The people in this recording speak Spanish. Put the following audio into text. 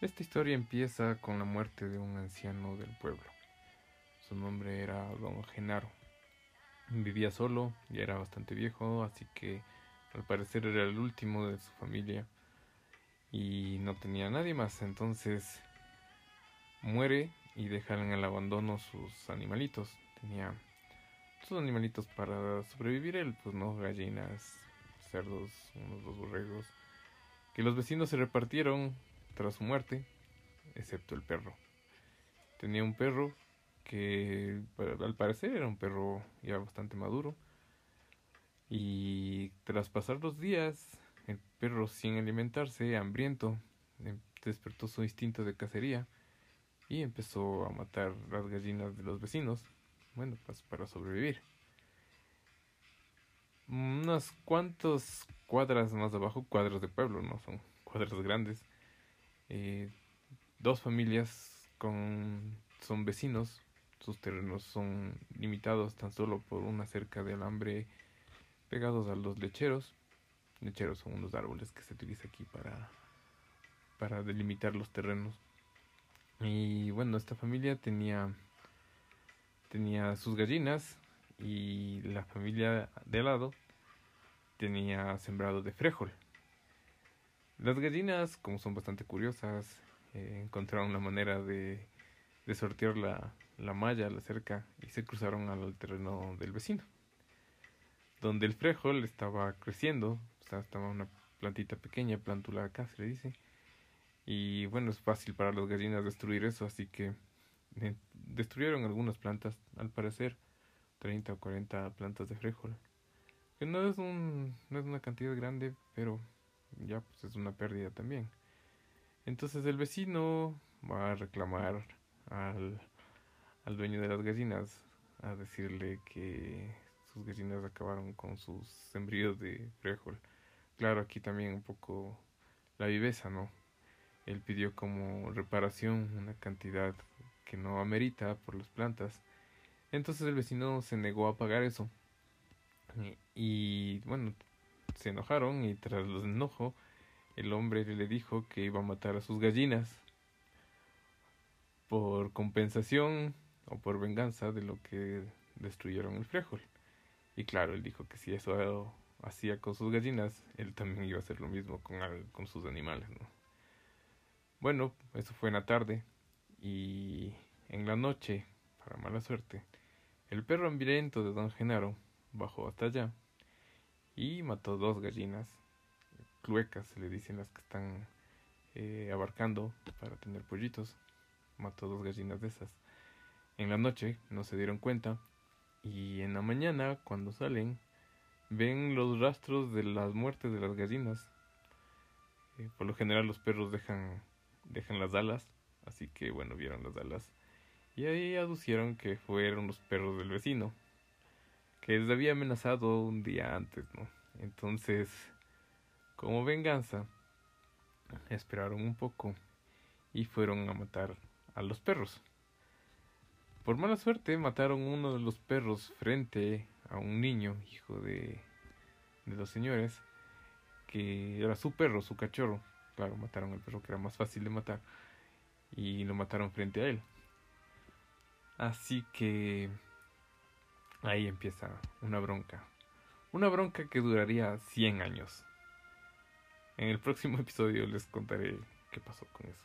Esta historia empieza con la muerte de un anciano del pueblo. Su nombre era don Genaro. Vivía solo, ya era bastante viejo, así que al parecer era el último de su familia y no tenía nadie más. Entonces muere y deja en el abandono sus animalitos. Tenía sus animalitos para sobrevivir él, pues no, gallinas, cerdos, unos dos borregos, que los vecinos se repartieron tras su muerte, excepto el perro. Tenía un perro que al parecer era un perro ya bastante maduro. Y tras pasar los días, el perro sin alimentarse, hambriento, em, despertó su instinto de cacería y empezó a matar las gallinas de los vecinos, bueno, pues para sobrevivir. Unas cuantas cuadras más abajo, cuadras de pueblo, no son cuadras grandes, eh, dos familias con, son vecinos, sus terrenos son limitados tan solo por una cerca de alambre pegados a los lecheros. Lecheros son unos árboles que se utiliza aquí para, para delimitar los terrenos. Y bueno, esta familia tenía, tenía sus gallinas y la familia de al lado tenía sembrado de frijol. Las gallinas, como son bastante curiosas, eh, encontraron la manera de, de sortear la, la malla, la cerca, y se cruzaron al terreno del vecino. Donde el frijol estaba creciendo, o sea, estaba una plantita pequeña, plantula acá se le dice. Y bueno, es fácil para las gallinas destruir eso, así que eh, destruyeron algunas plantas, al parecer, 30 o 40 plantas de frijol. Que no es, un, no es una cantidad grande, pero ya pues es una pérdida también. Entonces el vecino va a reclamar al, al dueño de las gallinas, a decirle que sus gallinas acabaron con sus sembríos de frijol. Claro, aquí también un poco la viveza, ¿no? Él pidió como reparación una cantidad que no amerita por las plantas. Entonces el vecino se negó a pagar eso. Y, bueno, se enojaron y tras los enojo el hombre le dijo que iba a matar a sus gallinas por compensación o por venganza de lo que destruyeron el frijol. Y claro, él dijo que si eso hacía con sus gallinas, él también iba a hacer lo mismo con, con sus animales. ¿no? Bueno, eso fue en la tarde y en la noche, para mala suerte, el perro hambriento de don Genaro bajó hasta allá y mató dos gallinas cluecas, se le dicen las que están eh, abarcando para tener pollitos. Mató dos gallinas de esas. En la noche no se dieron cuenta y en la mañana cuando salen ven los rastros de las muertes de las gallinas. Eh, por lo general los perros dejan, dejan las alas, así que bueno, vieron las alas. Y ahí aducieron que fueron los perros del vecino les había amenazado un día antes, ¿no? Entonces, como venganza, esperaron un poco y fueron a matar a los perros. Por mala suerte mataron uno de los perros frente a un niño, hijo de, de los señores, que era su perro, su cachorro. Claro, mataron al perro que era más fácil de matar y lo mataron frente a él. Así que Ahí empieza una bronca. Una bronca que duraría 100 años. En el próximo episodio les contaré qué pasó con eso.